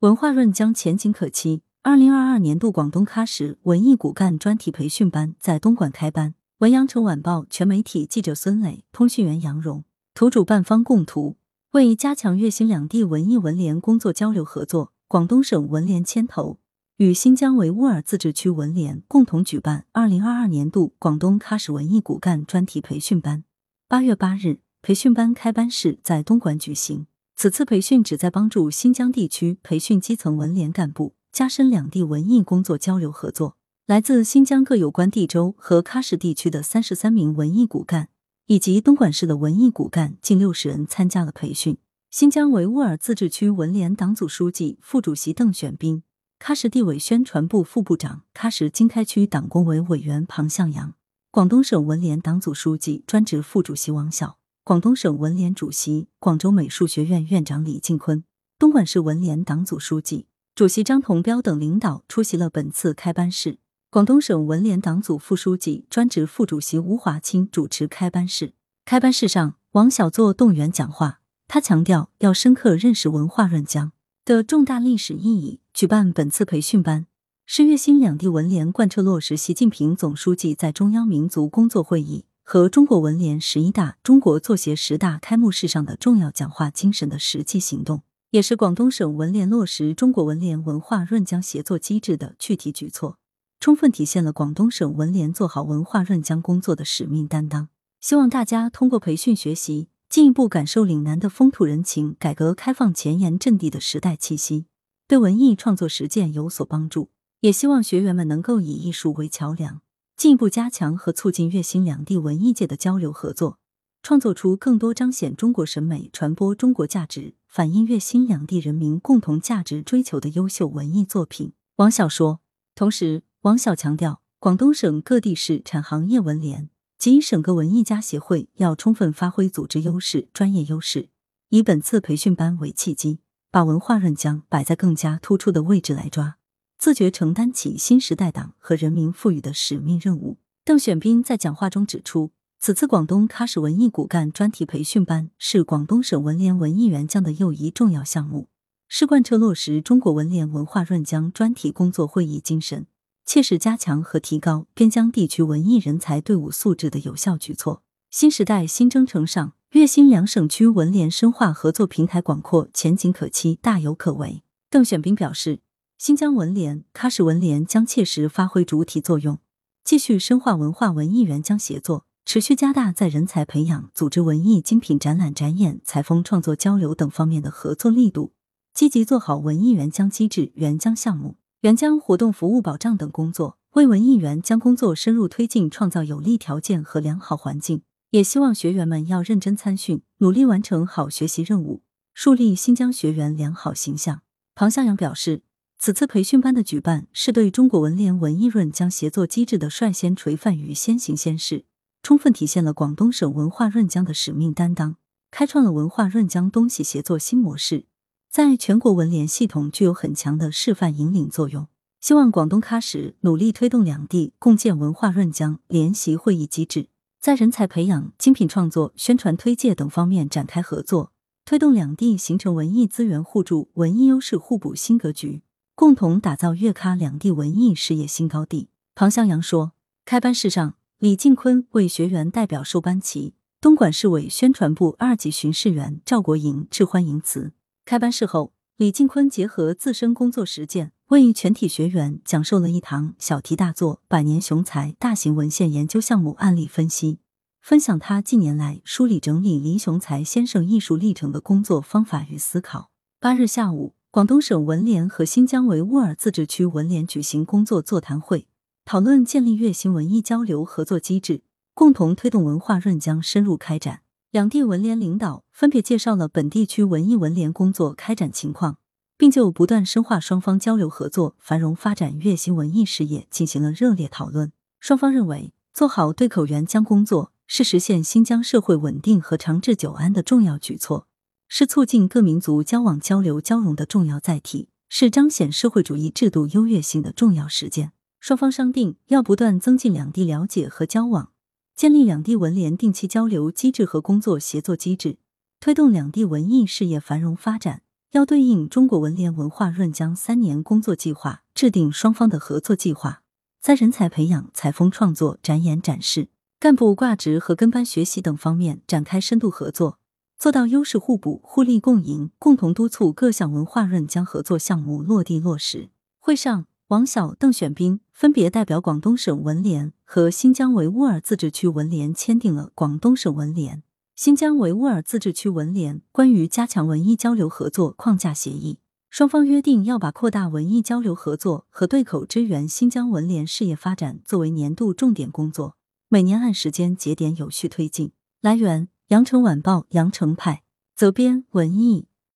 文化润将前景可期。二零二二年度广东喀什文艺骨干专题培训班在东莞开班。文阳城晚报全媒体记者孙磊，通讯员杨荣，图主办方供图。为加强粤新两地文艺文联工作交流合作，广东省文联牵头与新疆维吾尔自治区文联共同举办二零二二年度广东喀什文艺骨干专题培训班。八月八日，培训班开班式在东莞举行。此次培训旨在帮助新疆地区培训基层文联干部。加深两地文艺工作交流合作。来自新疆各有关地州和喀什地区的三十三名文艺骨干，以及东莞市的文艺骨干近六十人参加了培训。新疆维吾尔自治区文联党组书记、副主席邓选斌，喀什地委宣传部副部长、喀什经开区党工委委员庞向阳，广东省文联党组书记、专职副主席王晓，广东省文联主席、广州美术学院院长李进坤，东莞市文联党组书记。主席张同彪等领导出席了本次开班式。广东省文联党组副书记、专职副主席吴华清主持开班式。开班式上，王晓作动员讲话，他强调要深刻认识文化润江的重大历史意义。举办本次培训班，是粤新两地文联贯彻落实习近平总书记在中央民族工作会议和中国文联十一大、中国作协十大开幕式上的重要讲话精神的实际行动。也是广东省文联落实中国文联文化润江协作机制的具体举措，充分体现了广东省文联做好文化润江工作的使命担当。希望大家通过培训学习，进一步感受岭南的风土人情，改革开放前沿阵地的时代气息，对文艺创作实践有所帮助。也希望学员们能够以艺术为桥梁，进一步加强和促进粤新两地文艺界的交流合作。创作出更多彰显中国审美、传播中国价值、反映粤新两地人民共同价值追求的优秀文艺作品。王晓说。同时，王晓强调，广东省各地市产行业文联及省各文艺家协会要充分发挥组织优势、专业优势，以本次培训班为契机，把文化润江摆在更加突出的位置来抓，自觉承担起新时代党和人民赋予的使命任务。邓选斌在讲话中指出。此次广东喀什文艺骨干专题培训班是广东省文联文艺援疆的又一重要项目，是贯彻落实中国文联文化润疆专题工作会议精神，切实加强和提高边疆地区文艺人才队伍素质的有效举措。新时代新征程上，粤新两省区文联深化合作平台广阔，前景可期，大有可为。邓选斌表示，新疆文联、喀什文联将切实发挥主体作用，继续深化文化文艺援疆协作。持续加大在人才培养、组织文艺精品展览展演、采风创作交流等方面的合作力度，积极做好文艺援疆机制、援疆项目、援疆活动服务保障等工作，为文艺援疆工作深入推进创造有利条件和良好环境。也希望学员们要认真参训，努力完成好学习任务，树立新疆学员良好形象。庞向阳表示，此次培训班的举办是对中国文联文艺润江协作机制的率先垂范与先行先试。充分体现了广东省文化润江的使命担当，开创了文化润江东西协作新模式，在全国文联系统具有很强的示范引领作用。希望广东喀什努力推动两地共建文化润江联席会议机制，在人才培养、精品创作、宣传推介等方面展开合作，推动两地形成文艺资源互助、文艺优势互补新格局，共同打造粤喀两地文艺事业新高地。庞向阳说，开班式上。李进坤为学员代表授班旗，东莞市委宣传部二级巡视员赵国营致欢迎词。开班式后，李进坤结合自身工作实践，为全体学员讲授了一堂小题大做百年雄才大型文献研究项目案例分析，分享他近年来梳理整理黎雄才先生艺术历程的工作方法与思考。八日下午，广东省文联和新疆维吾尔自治区文联举行工作座谈会。讨论建立粤新文艺交流合作机制，共同推动文化润江深入开展。两地文联领导分别介绍了本地区文艺文联工作开展情况，并就不断深化双方交流合作、繁荣发展粤新文艺事业进行了热烈讨论。双方认为，做好对口援疆工作是实现新疆社会稳定和长治久安的重要举措，是促进各民族交往交流交融的重要载体，是彰显社会主义制度优越性的重要实践。双方商定要不断增进两地了解和交往，建立两地文联定期交流机制和工作协作机制，推动两地文艺事业繁荣发展，要对应中国文联文化润疆三年工作计划，制定双方的合作计划，在人才培养、采风创作、展演展示、干部挂职和跟班学习等方面展开深度合作，做到优势互补、互利共赢，共同督促各项文化润疆合作项目落地落实。会上，王晓、邓选兵分别代表广东省文联和新疆维吾尔自治区文联签订了《广东省文联、新疆维吾尔自治区文联关于加强文艺交流合作框架协议》，双方约定要把扩大文艺交流合作和对口支援新疆文联事业发展作为年度重点工作，每年按时间节点有序推进。来源：羊城晚报羊城派，责编：文艺。